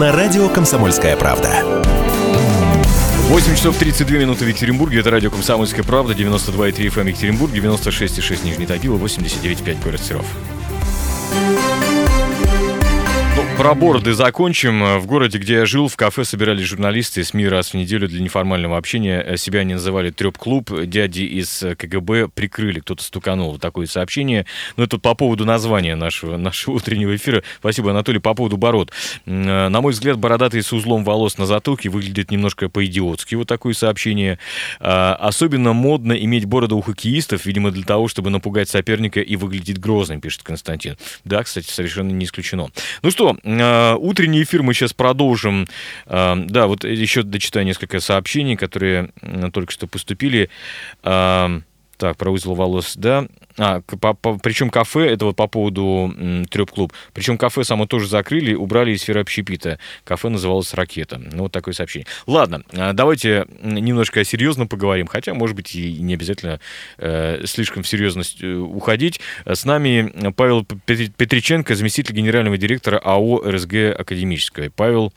на радио «Комсомольская правда». 8 часов 32 минуты в Екатеринбурге. Это радио «Комсомольская правда». 92,3 FM Екатеринбург, 96,6 Нижний Тагил, 89,5 город Серов. Про бороды закончим. В городе, где я жил, в кафе собирались журналисты СМИ раз в неделю для неформального общения. Себя они называли треп-клуб. Дяди из КГБ прикрыли, кто-то стуканул. Вот такое сообщение. Но это по поводу названия нашего, нашего утреннего эфира. Спасибо, Анатолий. По поводу бород. На мой взгляд, бородатый с узлом волос на затылке выглядит немножко по-идиотски. Вот такое сообщение. А, особенно модно иметь бороду у хоккеистов, видимо, для того, чтобы напугать соперника и выглядеть грозным, пишет Константин. Да, кстати, совершенно не исключено. Ну что, Э, утренний эфир мы сейчас продолжим. Э, да, вот еще дочитаю несколько сообщений, которые только что поступили. Так, про узел волос, да. А, по, по, причем кафе, это вот по поводу треп-клуб. Причем кафе само тоже закрыли, убрали из сферы общепита. Кафе называлось «Ракета». Ну, вот такое сообщение. Ладно, давайте немножко серьезно поговорим. Хотя, может быть, и не обязательно э, слишком в серьезность э, уходить. С нами Павел Петриченко, заместитель генерального директора АО «РСГ Академическая». Павел,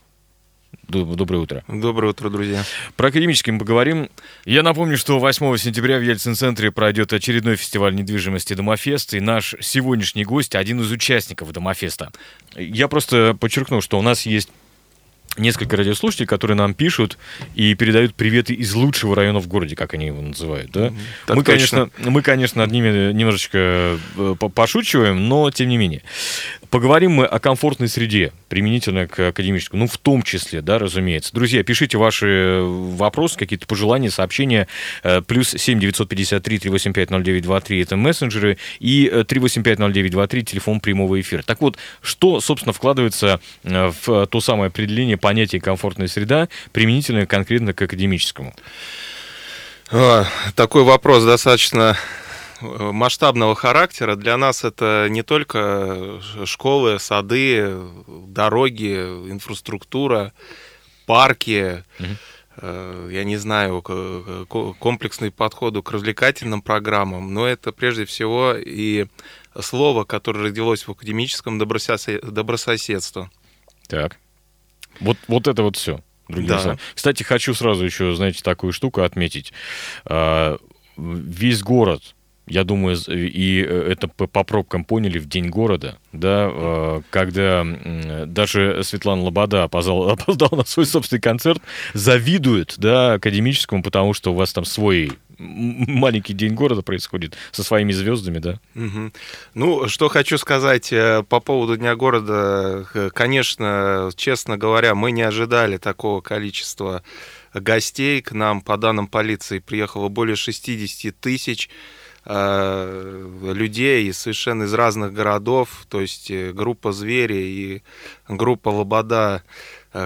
Доброе утро. Доброе утро, друзья. Про академический мы поговорим. Я напомню, что 8 сентября в Ельцин-центре пройдет очередной фестиваль недвижимости «Домофест», и наш сегодняшний гость – один из участников «Домофеста». Я просто подчеркну, что у нас есть несколько радиослушателей, которые нам пишут и передают приветы из лучшего района в городе, как они его называют. Да? Так мы, точно. конечно, мы, конечно, над ними немножечко э, пошучиваем, но тем не менее. Поговорим мы о комфортной среде, применительно к академическому, ну, в том числе, да, разумеется. Друзья, пишите ваши вопросы, какие-то пожелания, сообщения. Э, плюс 7 953 385 0923 это мессенджеры, и 385 э, 0923 телефон прямого эфира. Так вот, что, собственно, вкладывается э, в то самое определение понятия комфортная среда, применительно конкретно к академическому? Такой вопрос достаточно масштабного характера. Для нас это не только школы, сады, дороги, инфраструктура, парки, угу. я не знаю, комплексный подход к развлекательным программам, но это прежде всего и слово, которое родилось в академическом добрососедство. Так. Вот, вот это вот все. да. Кстати, хочу сразу еще, знаете, такую штуку отметить. А, весь город я думаю, и э, это по пробкам поняли в День города, да, э, когда даже Светлана Лобода опоздал, опоздал на свой собственный концерт, завидует, да, академическому, потому что у вас там свой маленький день города происходит со своими звездами, да? Угу. Ну, что хочу сказать э, по поводу Дня города. Конечно, честно говоря, мы не ожидали такого количества гостей. К нам, по данным полиции, приехало более 60 тысяч Э, людей совершенно из разных городов, то есть э, группа «Звери» и группа «Лобода»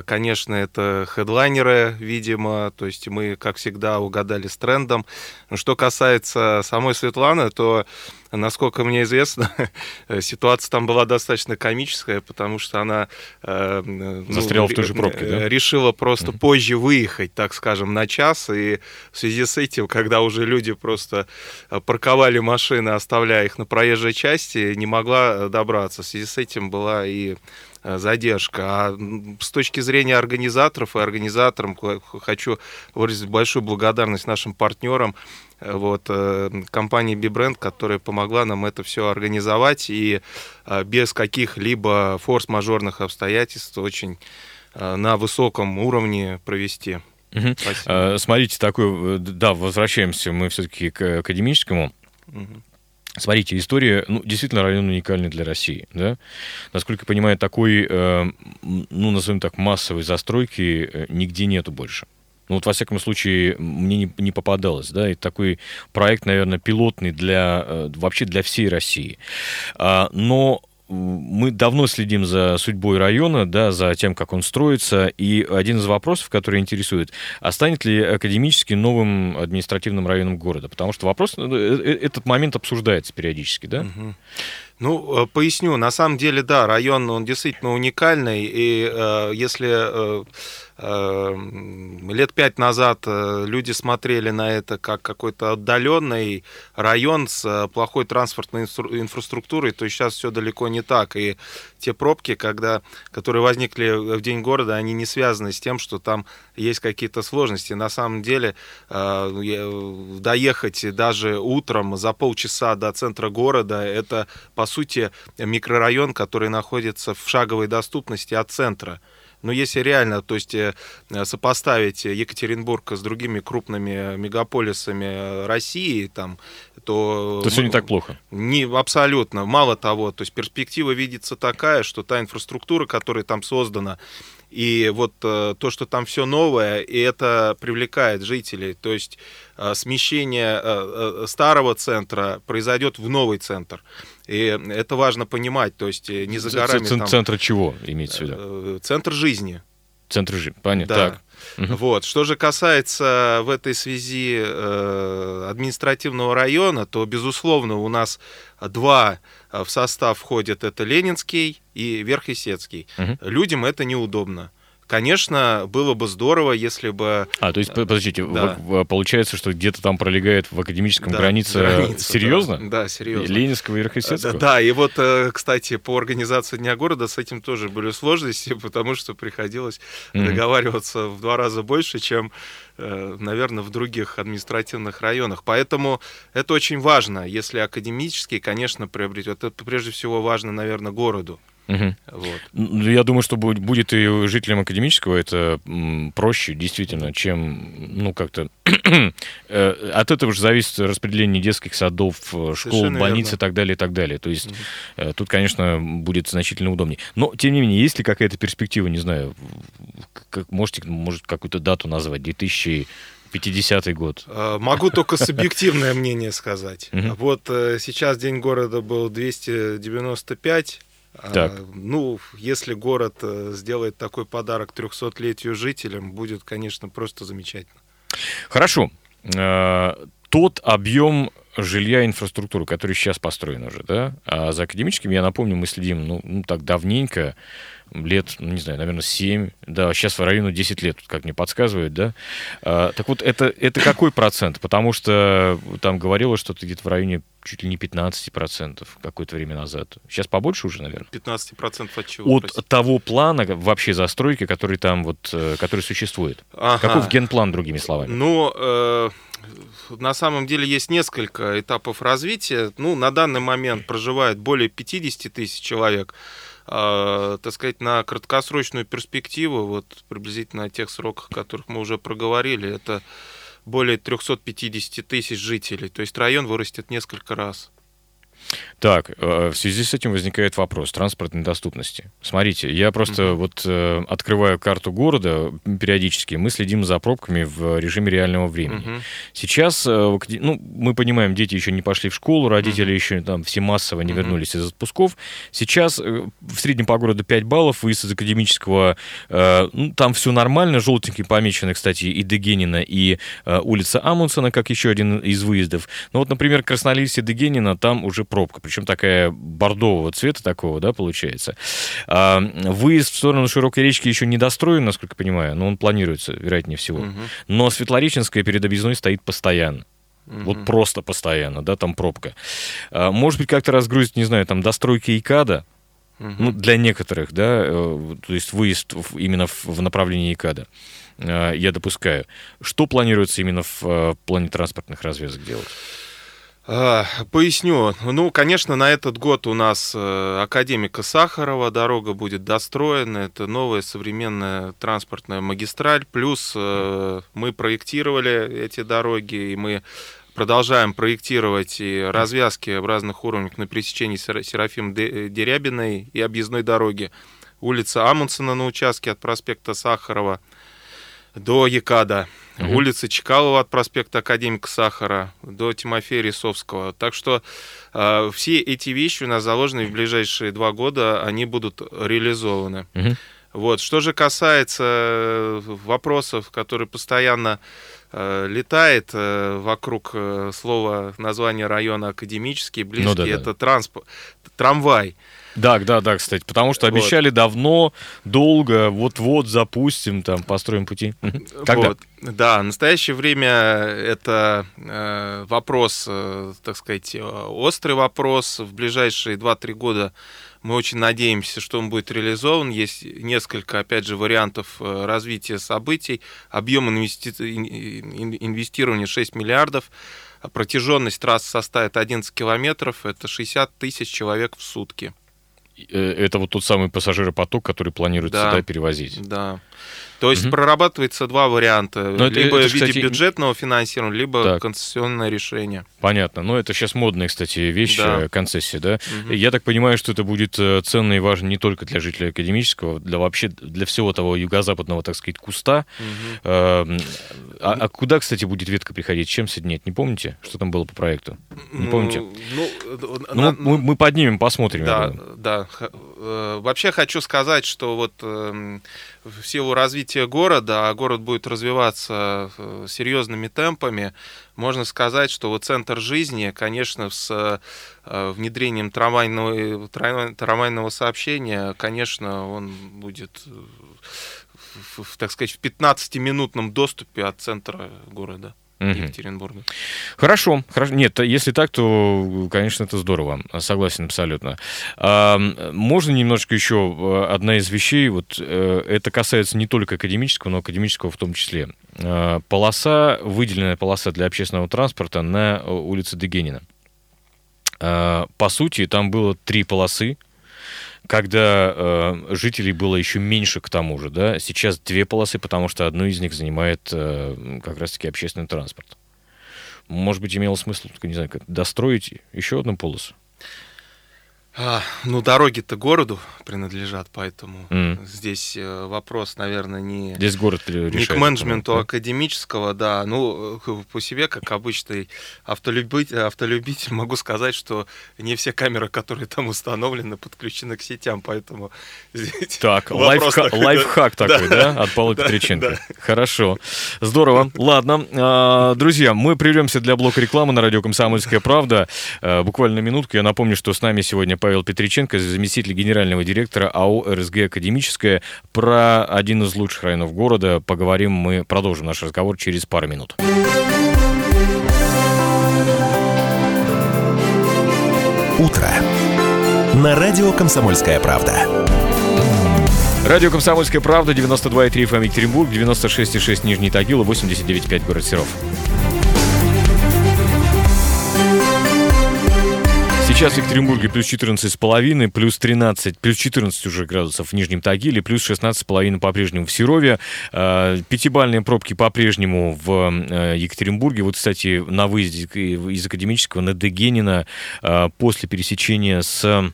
конечно, это хедлайнеры, видимо, то есть мы, как всегда, угадали с трендом. Что касается самой Светланы, то, насколько мне известно, ситуация там была достаточно комическая, потому что она э, ну, застряла в той же пробке, да? решила просто mm-hmm. позже выехать, так скажем, на час, и в связи с этим, когда уже люди просто парковали машины, оставляя их на проезжей части, не могла добраться. В связи с этим была и Э, задержка. А с точки зрения организаторов и организаторам хочу выразить большую благодарность нашим партнерам, э, вот, э, компании Bbrand, которая помогла нам это все организовать и без каких-либо форс-мажорных обстоятельств очень на высоком уровне провести. Угу. Спасибо. Смотрите, такой, да, возвращаемся мы все-таки к академическому. Угу. Смотрите, история, ну, действительно, район уникальный для России, да. Насколько я понимаю, такой, э, ну, назовем так, массовой застройки э, нигде нету больше. Ну, вот, во всяком случае, мне не, не попадалось, да, и такой проект, наверное, пилотный для, э, вообще для всей России. А, но мы давно следим за судьбой района, да, за тем, как он строится, и один из вопросов, который интересует, а станет ли академически новым административным районом города? Потому что вопрос, э, э, этот момент обсуждается периодически, да? Угу. Ну, э, поясню. На самом деле, да, район, он действительно уникальный, и э, если... Э, Э, лет пять назад э, люди смотрели на это как какой-то отдаленный район с э, плохой транспортной инфраструктурой, то сейчас все далеко не так. И те пробки, когда, которые возникли в день города, они не связаны с тем, что там есть какие-то сложности. На самом деле доехать даже утром за полчаса до центра города, это, по сути, микрорайон, который находится в шаговой доступности от центра. Но если реально, то есть э, сопоставить Екатеринбург с другими крупными мегаполисами России, там, то... То все не так плохо. Не, абсолютно. Мало того, то есть перспектива видится такая, что та инфраструктура, которая там создана, и вот э, то, что там все новое, и это привлекает жителей. То есть э, смещение э, э старого центра произойдет в новый центр. И это важно понимать. То есть э, не за горами... Центр, там, чего имеется в виду? Э, центр жизни. Центр жизни, понятно. Да. Так. Вот. Что же касается в этой связи э, административного района, то, безусловно, у нас два в состав входят, это Ленинский и Верхесецкий. Угу. Людям это неудобно. Конечно, было бы здорово, если бы... А, то есть, подождите, да. получается, что где-то там пролегает в академическом да, границе... граница серьезно? Да, да, серьезно. Ленинского и Верхесецкого? Да, да, и вот, э, кстати, по организации Дня города с этим тоже были сложности, потому что приходилось mm-hmm. договариваться в два раза больше, чем э, наверное, в других административных районах. Поэтому это очень важно. Если академический, конечно, приобретет, это прежде всего важно, наверное, городу. Угу. Вот. Ну, я думаю, что будет и жителям академического это проще, действительно, чем, ну, как-то... Э, от этого же зависит распределение детских садов, э, школ, Совершенно больниц верно. и так далее, и так далее. То есть угу. тут, конечно, будет значительно удобнее. Но, тем не менее, есть ли какая-то перспектива, не знаю, как, можете, может, какую-то дату назвать, 2000 50-й год. Могу только субъективное мнение сказать. Вот сейчас День города был 295 а, так. А, ну, если город э, сделает такой подарок 300-летию жителям, будет, конечно, просто замечательно. Хорошо. Э, тот объем жилья и инфраструктуры, который сейчас построен уже, да, а за академическим, я напомню, мы следим, ну, ну так давненько, лет, ну, не знаю, наверное, 7, да, сейчас в районе 10 лет, как мне подсказывают, да. А, так вот, это, это какой процент? Потому что там говорилось что-то где-то в районе чуть ли не 15% какое-то время назад. Сейчас побольше уже, наверное? 15% от чего? От простите? того плана вообще застройки, который там вот, э, который существует. Ага. Каков генплан, другими словами? Ну, э, на самом деле есть несколько этапов развития. Ну, на данный момент проживает более 50 тысяч человек. А, так сказать, на краткосрочную перспективу, вот приблизительно о тех сроках, о которых мы уже проговорили, это более 350 тысяч жителей. То есть район вырастет несколько раз. Так, э, в связи с этим возникает вопрос транспортной доступности. Смотрите, я просто uh-huh. вот э, открываю карту города периодически, мы следим за пробками в режиме реального времени. Uh-huh. Сейчас, э, ну, мы понимаем, дети еще не пошли в школу, родители uh-huh. еще там все массово не вернулись из отпусков. Сейчас в среднем по городу 5 баллов, выезд из академического, ну, там все нормально, желтенький помечены, кстати, и Дегенина, и улица Амундсена, как еще один из выездов. Но вот, например, Краснолесье Дегенина, там уже пробка, причем такая бордового цвета такого, да, получается. А, выезд в сторону Широкой речки еще не достроен, насколько я понимаю, но он планируется, вероятнее всего. Угу. Но Светлореченская перед объездной стоит постоянно. Угу. Вот просто постоянно, да, там пробка. А, может быть, как-то разгрузить, не знаю, там достройки ИКАДа, угу. ну, для некоторых, да, э, то есть выезд именно в направлении ИКАДа а, я допускаю. Что планируется именно в э, плане транспортных развязок делать? А, поясню. Ну, конечно, на этот год у нас э, академика Сахарова дорога будет достроена. Это новая современная транспортная магистраль. Плюс э, мы проектировали эти дороги, и мы продолжаем проектировать и развязки в разных уровнях на пересечении Серафим Дерябиной и объездной дороги. Улица Амундсена на участке от проспекта Сахарова до Якада угу. улицы Чкалова от проспекта Академика Сахара до Тимофея Рисовского. Так что э, все эти вещи у нас заложены в ближайшие два года, они будут реализованы. Угу. Вот. Что же касается э, вопросов, которые постоянно э, летает э, вокруг э, слова названия района академический, близкий, ну, да, это да. Транспорт, трамвай. Да, да, да, кстати, потому что обещали вот. давно, долго, вот-вот запустим, там, построим пути. Когда? Вот. Да, в настоящее время это э, вопрос, э, так сказать, острый вопрос. В ближайшие 2-3 года мы очень надеемся, что он будет реализован. Есть несколько, опять же, вариантов э, развития событий. Объем инвести... инвестирования 6 миллиардов. Протяженность трасс составит 11 километров. Это 60 тысяч человек в сутки. Э, это вот тот самый пассажиропоток, который планируется да, сюда перевозить. Да. То есть угу. прорабатывается два варианта. Но либо это, в виде кстати... бюджетного финансирования, либо так. концессионное решение. Понятно. Но это сейчас модная, кстати, вещь, да. Э, концессия, да? Угу. Я так понимаю, что это будет э, ценно и важно не только для жителей академического, для вообще для всего того юго-западного, так сказать, куста. Угу. А, а куда, кстати, будет ветка приходить? Чем соединять? Не помните, что там было по проекту? Не ну, помните? Ну, ну на... мы, мы поднимем, посмотрим. Да, да. Вообще хочу сказать, что вот эм, в развития города, а город будет развиваться э, серьезными темпами, можно сказать, что вот центр жизни, конечно, с э, внедрением трамвайного, трамвайного сообщения, конечно, он будет, э, в, так сказать, в 15-минутном доступе от центра города угу. Екатеринбурга. Хорошо, хорошо. Нет, если так, то, конечно, это здорово. Согласен абсолютно. А, можно немножко еще э, одна из вещей, вот э, это касается не только академического, но академического в том числе. А, полоса, выделенная полоса для общественного транспорта на улице Дегенина. А, по сути, там было три полосы, когда э, жителей было еще меньше к тому же, да, сейчас две полосы, потому что одну из них занимает э, как раз-таки общественный транспорт. Может быть, имело смысл, не знаю, как достроить еще одну полосу? А, ну, дороги-то городу принадлежат, поэтому mm. здесь э, вопрос, наверное, не, здесь город не к менеджменту да? академического, да. Ну, э, по себе, как обычный автолюбитель, автолюбитель, могу сказать, что не все камеры, которые там установлены, подключены к сетям, поэтому здесь Так, лайфха- лайфхак такой, да, от Павла Петриченко. Хорошо, здорово. Ладно, а, друзья, мы прервемся для блока рекламы на радио «Комсомольская правда». Э, буквально минутку. Я напомню, что с нами сегодня Павел Петриченко, заместитель генерального директора АО «РСГ Академическая». Про один из лучших районов города поговорим мы, продолжим наш разговор через пару минут. Утро. На радио «Комсомольская правда». Радио «Комсомольская правда», 92,3 FM Екатеринбург, 96,6 Нижний Тагил, 89,5 город Серов. Сейчас в Екатеринбурге плюс 14,5, плюс 13, плюс 14 уже градусов в Нижнем Тагиле, плюс 16,5 по-прежнему в Серове. А, пятибальные пробки по-прежнему в э, Екатеринбурге. Вот, кстати, на выезде из Академического на Дегенина а, после пересечения с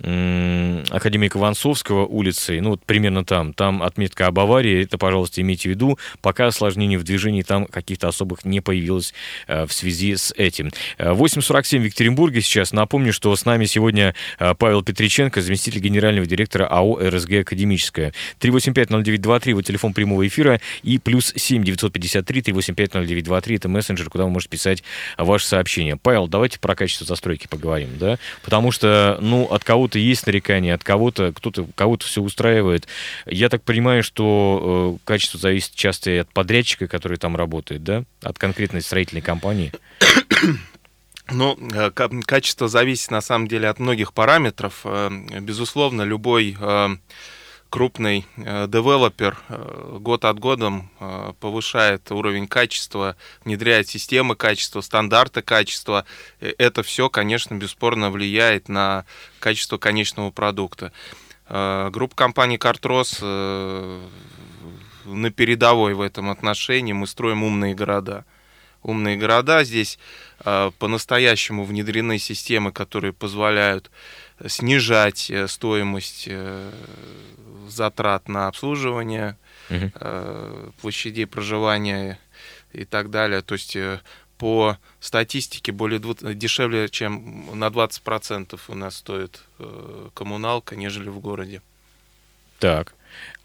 академика Ванцовского улицей, ну вот примерно там, там отметка об аварии, это, пожалуйста, имейте в виду, пока осложнений в движении там каких-то особых не появилось э, в связи с этим. 8.47 в Екатеринбурге сейчас. Напомню, что с нами сегодня э, Павел Петриченко, заместитель генерального директора АО «РСГ Академическая». 3850923, вот телефон прямого эфира, и плюс 7 953 3850923, это мессенджер, куда вы можете писать ваши сообщения. Павел, давайте про качество застройки поговорим, да, потому что, ну, от кого кого-то есть нарекания, от кого-то кто-то кого-то все устраивает. Я так понимаю, что э, качество зависит часто и от подрядчика, который там работает, да, от конкретной строительной компании. Ну, э, качество зависит на самом деле от многих параметров. Э, безусловно, любой крупный э, девелопер э, год от годом э, повышает уровень качества, внедряет системы качества, стандарты качества. Это все, конечно, бесспорно влияет на качество конечного продукта. Группа компаний «Картрос» на передовой в этом отношении. Мы строим умные города. Умные города. Здесь по-настоящему внедрены системы, которые позволяют снижать стоимость затрат на обслуживание, угу. площадей проживания и так далее. То есть э, по статистике более дешевле, чем на 20% у нас стоит э, коммуналка, нежели в городе. Так.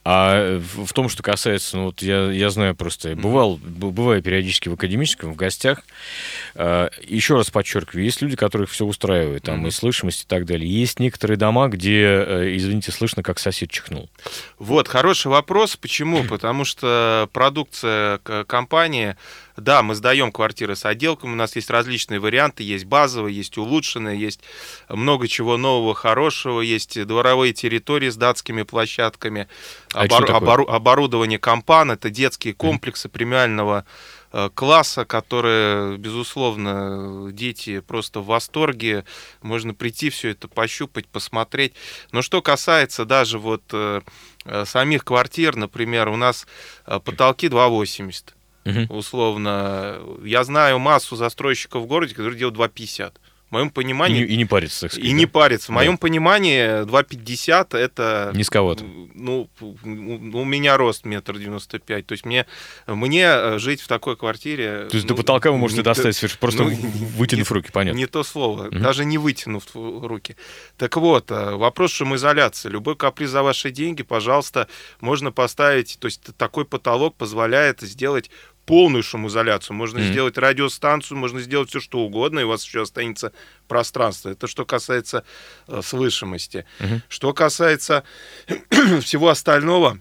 А в, том, что касается, ну вот я, я знаю просто, бывал, бываю периодически в академическом, в гостях. Э, еще раз подчеркиваю, есть люди, которых все устраивает, там mm-hmm. и слышимость и так далее. Есть некоторые дома, где, э, извините, слышно, как сосед чихнул. Вот, хороший вопрос. Почему? Потому что продукция компании да, мы сдаем квартиры с отделками, у нас есть различные варианты, есть базовые, есть улучшенные, есть много чего нового, хорошего, есть дворовые территории с датскими площадками, а обор- обор- оборудование компан, это детские комплексы премиального э, класса, которые, безусловно, дети просто в восторге. Можно прийти, все это пощупать, посмотреть. Но что касается даже вот э, э, самих квартир, например, у нас потолки 2,80 угу. условно. Я знаю массу застройщиков в городе, которые делают 2,50. В моем понимании... И и не парится, так сказать. И да? не парится. В моем да. понимании 2,50 это... Низковато. Ну, у меня рост метр девяносто пять. То есть мне, мне э, жить в такой квартире... То есть ну, до потолка вы можете достать, то, просто ну, вытянув не, руки, понятно. Не то слово, угу. даже не вытянув руки. Так вот, э, вопрос шумоизоляции. Любой каприз за ваши деньги, пожалуйста, можно поставить... То есть такой потолок позволяет сделать полную шумоизоляцию, можно mm-hmm. сделать радиостанцию, можно сделать все что угодно, и у вас еще останется пространство. Это что касается э, слышимости. Mm-hmm. Что касается всего остального,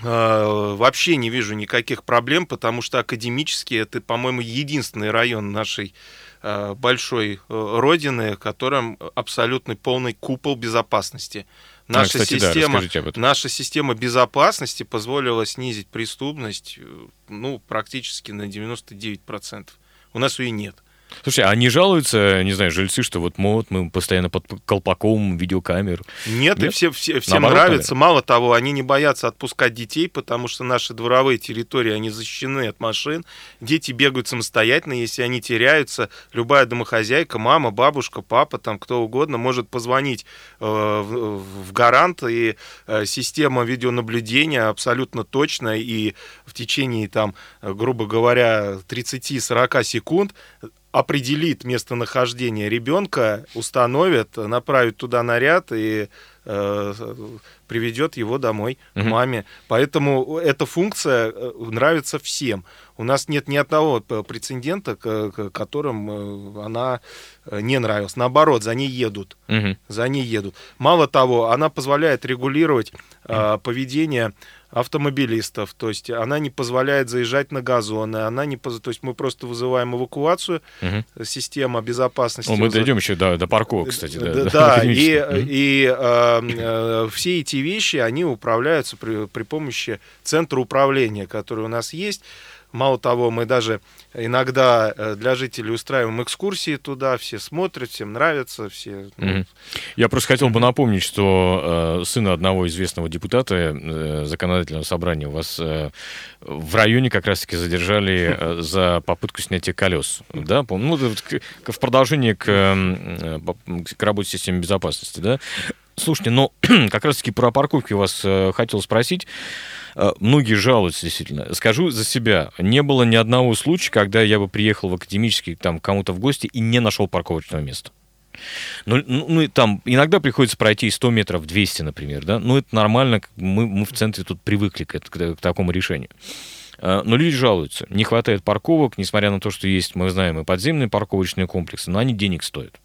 э, вообще не вижу никаких проблем, потому что академически это, по-моему, единственный район нашей большой э, родины, в котором абсолютный полный купол безопасности. Наша, а, кстати, система, да, наша система безопасности позволила снизить преступность э, ну, практически на 99%. У нас ее нет. Слушай, а не жалуются, не знаю, жильцы, что вот вот мы постоянно под колпаком видеокамер? Нет, Нет? и все, все, всем Наоборот, нравится. Мало того, они не боятся отпускать детей, потому что наши дворовые территории, они защищены от машин. Дети бегают самостоятельно, если они теряются, любая домохозяйка, мама, бабушка, папа, там кто угодно может позвонить э, в, в гарант, и э, система видеонаблюдения абсолютно точная, и в течение, там, грубо говоря, 30-40 секунд определит местонахождение ребенка, установит, направит туда наряд и э, приведет его домой угу. к маме. Поэтому эта функция э, нравится всем. У нас нет ни одного прецедента, которым э, она э, не нравилась. Наоборот, за ней едут. Угу. За ней едут. Мало того, она позволяет регулировать э, поведение автомобилистов, то есть она не позволяет заезжать на газоны, она не, поз... то есть мы просто вызываем эвакуацию, угу. система безопасности. Ну, мы дойдем еще до, до парковок, кстати. Да, да, да и, угу. и э, э, все эти вещи, они управляются при, при помощи центра управления, который у нас есть. Мало того, мы даже иногда э, для жителей устраиваем экскурсии туда, все смотрят, всем нравится, все. Mm-hmm. Я просто хотел бы напомнить, что э, сына одного известного депутата э, законодательного собрания у вас э, в районе как раз-таки задержали э, за попытку снятия колес, да? Ну, в продолжение к, э, к работе системы безопасности, да? Слушайте, но как раз-таки про парковки вас э, хотел спросить. Э, многие жалуются, действительно. Скажу за себя, не было ни одного случая, когда я бы приехал в академический там кому-то в гости и не нашел парковочного места. Ну, ну, ну, там иногда приходится пройти 100 метров, 200, например, да, ну, это нормально, мы, мы в центре тут привыкли к, к, к такому решению. Э, но люди жалуются, не хватает парковок, несмотря на то, что есть, мы знаем, и подземные парковочные комплексы, но они денег стоят.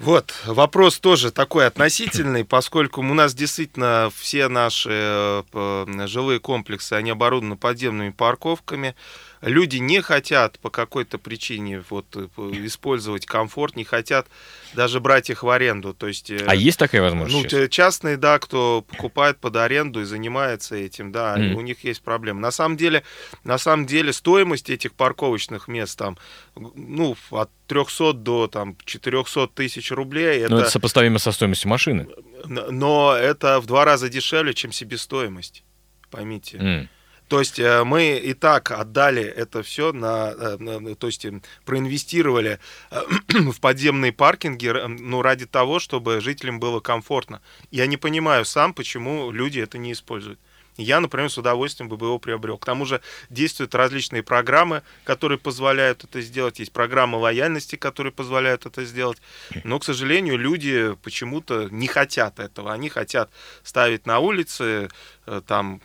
Вот, вопрос тоже такой относительный, поскольку у нас действительно все наши э, жилые комплексы, они оборудованы подземными парковками, люди не хотят по какой-то причине вот, э, использовать комфорт, не хотят даже брать их в аренду. То есть, э, а есть такая возможность? Ну, частные, да, кто покупает под аренду и занимается этим, да, mm. у них есть проблемы. На самом деле, на самом деле стоимость этих парковочных мест там, ну, от 300 до там 400 тысяч рублей. Это, Но это сопоставимо со стоимостью машины. Но это в два раза дешевле, чем себестоимость. Поймите. Mm. То есть э, мы и так отдали это все э, на то есть эм, проинвестировали э, в подземные паркинги, ну, ради того, чтобы жителям было комфортно. Я не понимаю сам, почему люди это не используют. Я, например, с удовольствием бы его приобрел. К тому же действуют различные программы, которые позволяют это сделать. Есть программы лояльности, которые позволяют это сделать. Но, к сожалению, люди почему-то не хотят этого. Они хотят ставить на улице Э, там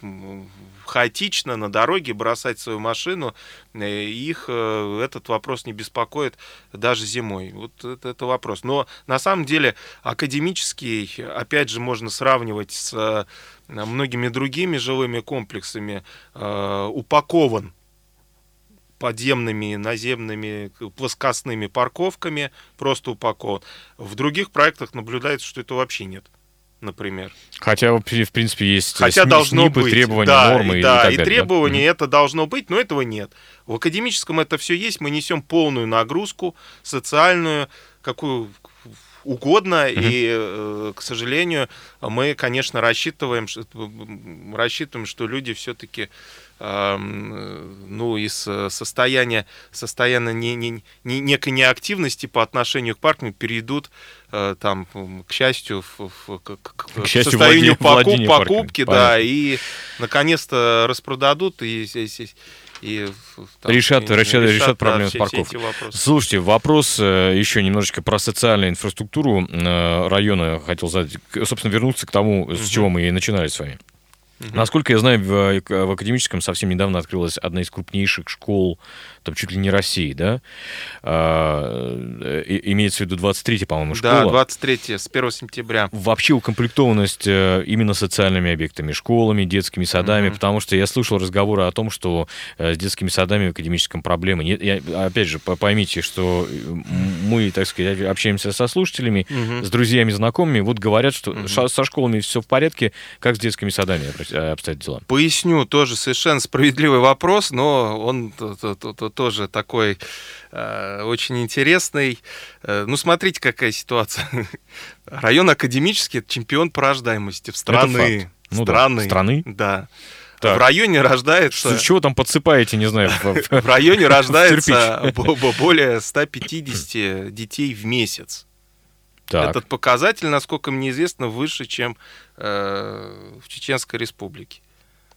хаотично на дороге бросать свою машину, э, их э, этот вопрос не беспокоит даже зимой. Вот это, это вопрос. Но на самом деле академический, опять же, можно сравнивать с многими другими жилыми комплексами, упакован подземными, наземными, плоскостными парковками, просто упакован. В других проектах наблюдается, что это вообще нет например. Хотя, в принципе, есть Хотя СНИ, должно СНИПы, быть. требования, да, нормы и, и, да, так и далее. требования да? это должно быть, но этого нет. В академическом это все есть, мы несем полную нагрузку социальную, какую угодно, mm-hmm. и, э, к сожалению, мы, конечно, рассчитываем, рассчитываем, что люди все-таки ну, из состояния, состояния не, не, не, некой неактивности по отношению к паркам перейдут э, там, к счастью, в, в, к, к, к счастью, состоянию покуп, покупки, да, и наконец-то распродадут, и, и, и там, решат, и, решат, решат, решат проблемы да, с парковкой. Слушайте, вопрос э, еще немножечко про социальную инфраструктуру э, района хотел задать, собственно, вернуться к тому, с чего мы и начинали с вами. Угу. Насколько я знаю, в, в академическом совсем недавно открылась одна из крупнейших школ, там чуть ли не России, да? А, имеется в виду 23 по-моему, школа. Да, 23 с 1 сентября. Вообще укомплектованность э, именно социальными объектами, школами, детскими садами, угу. потому что я слышал разговоры о том, что э, с детскими садами в академическом проблемы нет. Я, опять же, поймите, что мы, так сказать, общаемся со слушателями, угу. с друзьями, знакомыми, вот говорят, что угу. со школами все в порядке, как с детскими садами Э, обстоят дела? Поясню, тоже совершенно справедливый вопрос, но он тоже такой э, очень интересный. Э, ну, смотрите, какая ситуация. Район академический – чемпион по рождаемости в страны. Ну, страны. Да. Страны? Да. Так. В районе рождается... Что, чего там подсыпаете, не знаю. В районе рождается более 150 детей в месяц. Так. Этот показатель, насколько мне известно, выше, чем э, в Чеченской Республике.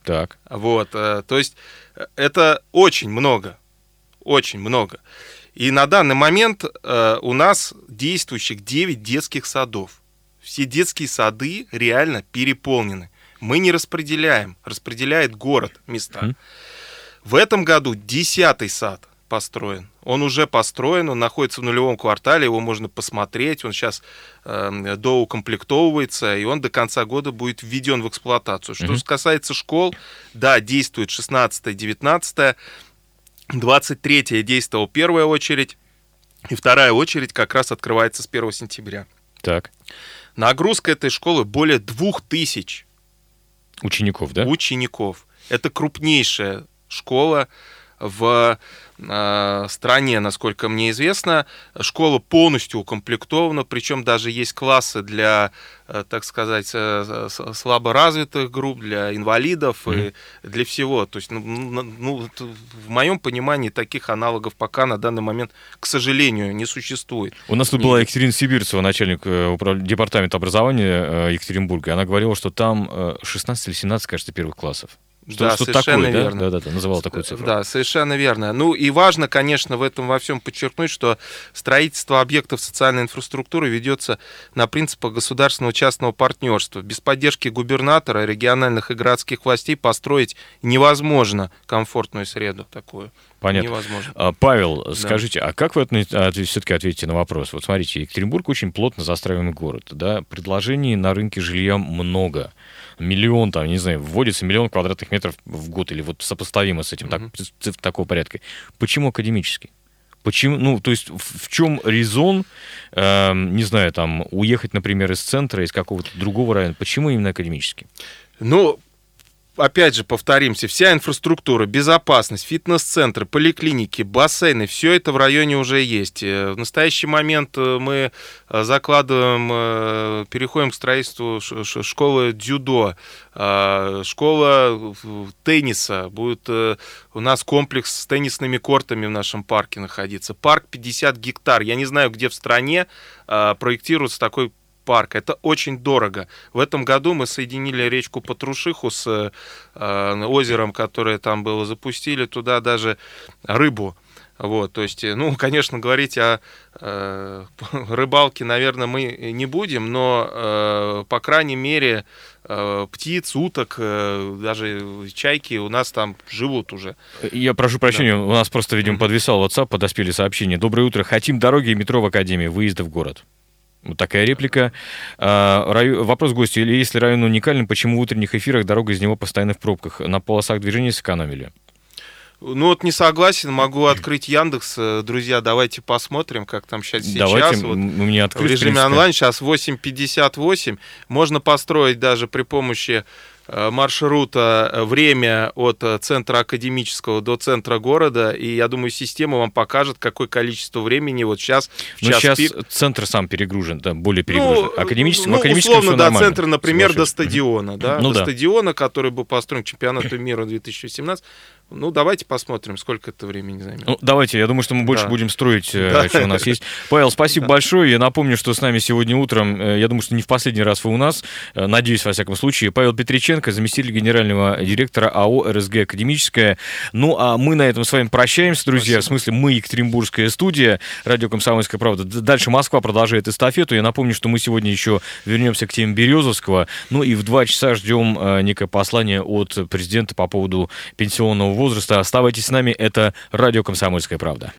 Так. Вот, э, то есть э, это очень много, очень много. И на данный момент э, у нас действующих 9 детских садов. Все детские сады реально переполнены. Мы не распределяем, распределяет город места. Mm. В этом году 10 сад построен. Он уже построен, он находится в нулевом квартале, его можно посмотреть, он сейчас э, доукомплектовывается, и он до конца года будет введен в эксплуатацию. Что mm-hmm. касается школ, да, действует 16 19 23 действовал первая очередь, и вторая очередь как раз открывается с 1 сентября. Так. Нагрузка этой школы более 2000 учеников, да? Учеников. Это крупнейшая школа в стране, насколько мне известно. Школа полностью укомплектована, причем даже есть классы для, э, так сказать, э, слаборазвитых групп, для инвалидов mm-hmm. и для всего. То есть, ну, ну, в моем понимании, таких аналогов пока на данный момент, к сожалению, не существует. У нас тут была Екатерина Сибирцева, начальник департамента образования Екатеринбурга. Она говорила, что там 16 или 17, кажется, первых классов. Что, да, что совершенно такое, верно. Да, да, да, называл такую цифру. Да, совершенно верно. Ну и важно, конечно, в этом во всем подчеркнуть, что строительство объектов социальной инфраструктуры ведется на принципах государственного частного партнерства. Без поддержки губернатора, региональных и городских властей построить невозможно комфортную среду такую. Понятно. Невозможно. А, Павел, да. скажите, а как вы все-таки ответите на вопрос? Вот смотрите, Екатеринбург очень плотно застраиваемый город, да, предложений на рынке жилья много миллион, там, не знаю, вводится миллион квадратных метров в год, или вот сопоставимо с этим, mm-hmm. так, цифр такого порядка. Почему академический? Почему, ну, то есть в, в чем резон, э, не знаю, там, уехать, например, из центра, из какого-то другого района? Почему именно академический? Ну, опять же, повторимся, вся инфраструктура, безопасность, фитнес-центры, поликлиники, бассейны, все это в районе уже есть. Э, в настоящий момент э, мы э, закладываем, переходим к строительству школы дзюдо, школа тенниса, будет у нас комплекс с теннисными кортами в нашем парке находиться. Парк 50 гектар. Я не знаю, где в стране проектируется такой парк. Это очень дорого. В этом году мы соединили речку Патрушиху с э, озером, которое там было, запустили туда даже рыбу. Вот, то есть, ну, конечно, говорить о э, рыбалке, наверное, мы не будем, но, э, по крайней мере, э, птиц, уток, э, даже чайки у нас там живут уже. Я прошу прощения, да. у нас просто, видимо, подвисал WhatsApp, подоспели сообщения. Доброе утро, хотим дороги и метро в Академии, выезда в город. Вот такая реплика. А, вопрос гостю. Или если район уникален, почему в утренних эфирах дорога из него постоянно в пробках? На полосах движения сэкономили? Ну вот не согласен, могу открыть Яндекс. Э, друзья, давайте посмотрим, как там сейчас. Давайте, сейчас вот, мне открыть, в режиме онлайн сейчас 8.58. Можно построить даже при помощи маршрута э, время от э, центра академического до центра города, и я думаю, система вам покажет, какое количество времени вот сейчас Но сейчас пик. центр сам перегружен, да, более перегружен. Ну, Академический, ну, условно, до центра, например, до стадиона, да, ну, до да. стадиона, который был построен к чемпионату мира 2017, ну, давайте посмотрим, сколько это времени займет. Ну, давайте, я думаю, что мы больше да. будем строить, да. чем у нас есть. Павел, спасибо да. большое. Я напомню, что с нами сегодня утром, я думаю, что не в последний раз вы у нас, надеюсь, во всяком случае, Павел Петриченко, заместитель генерального директора АО РСГ «Академическая». Ну, а мы на этом с вами прощаемся, друзья. Спасибо. В смысле, мы Екатеринбургская студия, радио «Комсомольская правда». Дальше Москва продолжает эстафету. Я напомню, что мы сегодня еще вернемся к теме Березовского. Ну и в два часа ждем некое послание от президента по поводу пенсионного возраста. Оставайтесь с нами, это радио «Комсомольская правда».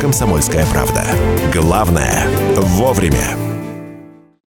«Комсомольская правда». Главное – вовремя.